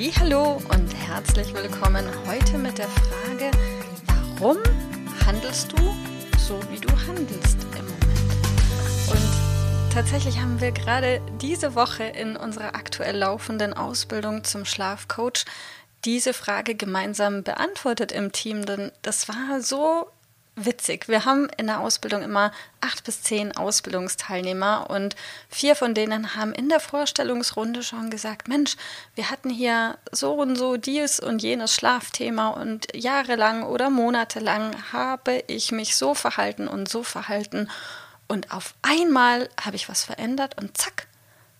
Hallo und herzlich willkommen heute mit der Frage, warum handelst du so, wie du handelst im Moment? Und tatsächlich haben wir gerade diese Woche in unserer aktuell laufenden Ausbildung zum Schlafcoach diese Frage gemeinsam beantwortet im Team, denn das war so witzig. Wir haben in der Ausbildung immer acht bis zehn Ausbildungsteilnehmer und vier von denen haben in der Vorstellungsrunde schon gesagt, Mensch, wir hatten hier so und so dies und jenes Schlafthema und jahrelang oder monatelang habe ich mich so verhalten und so verhalten und auf einmal habe ich was verändert und zack,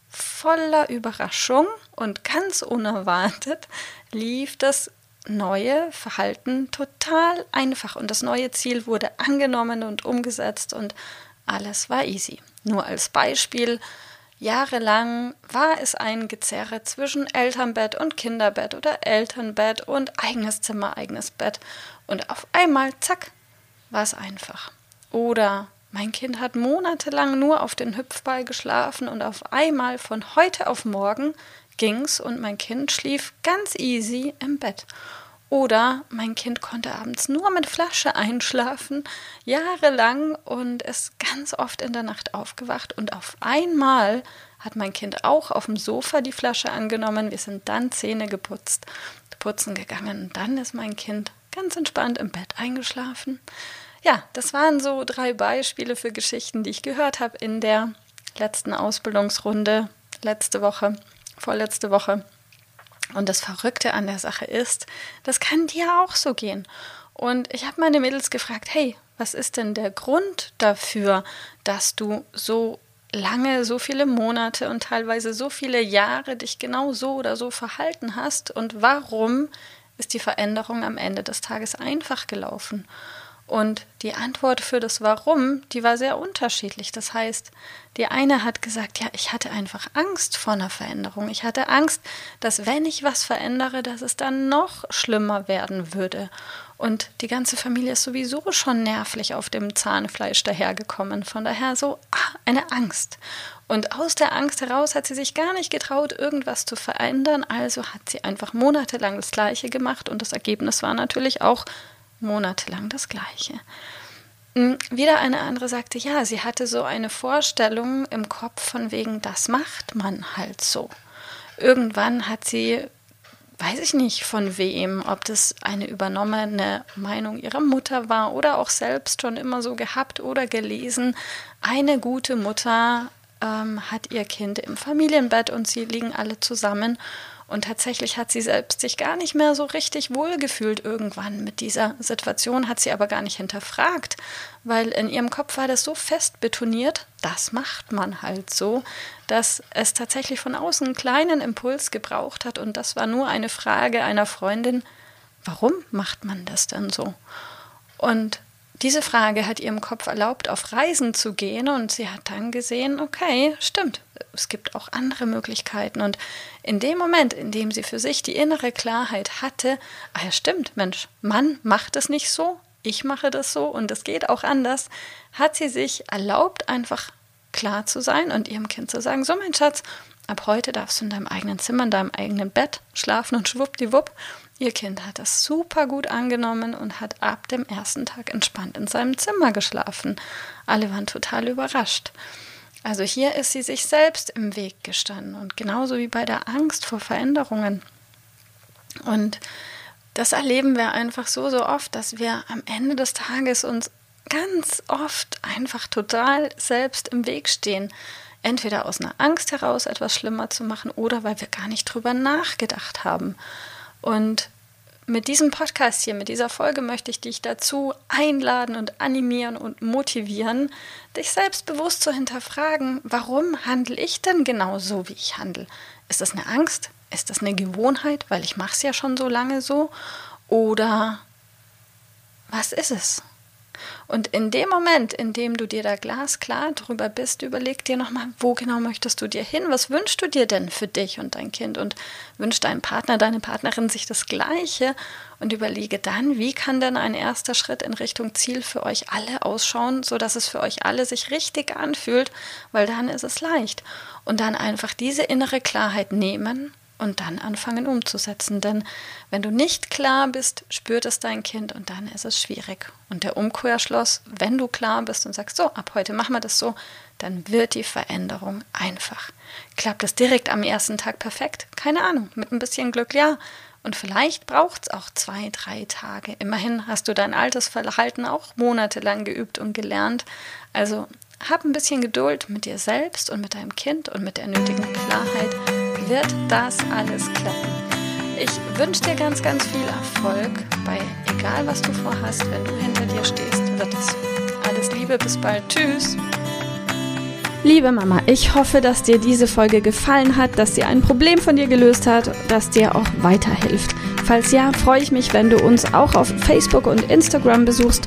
voller Überraschung und ganz unerwartet lief das neue Verhalten total einfach und das neue Ziel wurde angenommen und umgesetzt und alles war easy. Nur als Beispiel, jahrelang war es ein Gezerre zwischen Elternbett und Kinderbett oder Elternbett und eigenes Zimmer, eigenes Bett und auf einmal, zack, war es einfach. Oder mein Kind hat monatelang nur auf den Hüpfball geschlafen und auf einmal von heute auf morgen ging's und mein Kind schlief ganz easy im Bett. Oder mein Kind konnte abends nur mit Flasche einschlafen, jahrelang und ist ganz oft in der Nacht aufgewacht und auf einmal hat mein Kind auch auf dem Sofa die Flasche angenommen. Wir sind dann Zähne geputzt, putzen gegangen und dann ist mein Kind ganz entspannt im Bett eingeschlafen. Ja, das waren so drei Beispiele für Geschichten, die ich gehört habe in der letzten Ausbildungsrunde letzte Woche, vorletzte Woche. Und das Verrückte an der Sache ist, das kann dir auch so gehen. Und ich habe meine Mädels gefragt, hey, was ist denn der Grund dafür, dass du so lange, so viele Monate und teilweise so viele Jahre dich genau so oder so verhalten hast und warum ist die Veränderung am Ende des Tages einfach gelaufen? Und die Antwort für das Warum, die war sehr unterschiedlich. Das heißt, die eine hat gesagt, ja, ich hatte einfach Angst vor einer Veränderung. Ich hatte Angst, dass wenn ich was verändere, dass es dann noch schlimmer werden würde. Und die ganze Familie ist sowieso schon nervlich auf dem Zahnfleisch dahergekommen. Von daher so ah, eine Angst. Und aus der Angst heraus hat sie sich gar nicht getraut, irgendwas zu verändern. Also hat sie einfach monatelang das Gleiche gemacht. Und das Ergebnis war natürlich auch monatelang das Gleiche. Hm, wieder eine andere sagte, ja, sie hatte so eine Vorstellung im Kopf von wegen, das macht man halt so. Irgendwann hat sie, weiß ich nicht von wem, ob das eine übernommene Meinung ihrer Mutter war oder auch selbst schon immer so gehabt oder gelesen, eine gute Mutter ähm, hat ihr Kind im Familienbett und sie liegen alle zusammen und tatsächlich hat sie selbst sich gar nicht mehr so richtig wohlgefühlt irgendwann mit dieser Situation, hat sie aber gar nicht hinterfragt, weil in ihrem Kopf war das so fest betoniert, das macht man halt so, dass es tatsächlich von außen einen kleinen Impuls gebraucht hat und das war nur eine Frage einer Freundin, warum macht man das denn so? Und diese Frage hat ihrem Kopf erlaubt, auf Reisen zu gehen und sie hat dann gesehen, okay, stimmt, es gibt auch andere Möglichkeiten. Und in dem Moment, in dem sie für sich die innere Klarheit hatte, ah ja, stimmt, Mensch, Mann macht es nicht so, ich mache das so und es geht auch anders, hat sie sich erlaubt, einfach klar zu sein und ihrem Kind zu sagen, so mein Schatz, ab heute darfst du in deinem eigenen Zimmer, in deinem eigenen Bett schlafen und schwuppdiwupp Ihr Kind hat das super gut angenommen und hat ab dem ersten Tag entspannt in seinem Zimmer geschlafen. Alle waren total überrascht. Also hier ist sie sich selbst im Weg gestanden und genauso wie bei der Angst vor Veränderungen. Und das erleben wir einfach so, so oft, dass wir am Ende des Tages uns ganz oft einfach total selbst im Weg stehen. Entweder aus einer Angst heraus etwas schlimmer zu machen oder weil wir gar nicht drüber nachgedacht haben. Und mit diesem Podcast hier, mit dieser Folge möchte ich dich dazu einladen und animieren und motivieren, dich selbstbewusst zu hinterfragen, warum handle ich denn genau so, wie ich handle? Ist das eine Angst? Ist das eine Gewohnheit, weil ich mache es ja schon so lange so? Oder was ist es? Und in dem Moment, in dem du dir da glasklar drüber bist, überleg dir nochmal, wo genau möchtest du dir hin? Was wünschst du dir denn für dich und dein Kind? Und wünscht dein Partner, deine Partnerin sich das Gleiche? Und überlege dann, wie kann denn ein erster Schritt in Richtung Ziel für euch alle ausschauen, sodass es für euch alle sich richtig anfühlt, weil dann ist es leicht. Und dann einfach diese innere Klarheit nehmen und dann anfangen umzusetzen. Denn wenn du nicht klar bist, spürt es dein Kind und dann ist es schwierig. Und der Umkehrschluss, wenn du klar bist und sagst, so, ab heute machen wir das so, dann wird die Veränderung einfach. Klappt es direkt am ersten Tag perfekt? Keine Ahnung, mit ein bisschen Glück ja. Und vielleicht braucht es auch zwei, drei Tage. Immerhin hast du dein altes Verhalten auch monatelang geübt und gelernt. Also hab ein bisschen Geduld mit dir selbst und mit deinem Kind und mit der nötigen Klarheit wird das alles klappen. Ich wünsche dir ganz, ganz viel Erfolg bei egal was du vorhast, wenn du hinter dir stehst, wird es. Alles Liebe, bis bald. Tschüss. Liebe Mama, ich hoffe, dass dir diese Folge gefallen hat, dass sie ein Problem von dir gelöst hat, dass dir auch weiterhilft. Falls ja, freue ich mich, wenn du uns auch auf Facebook und Instagram besuchst.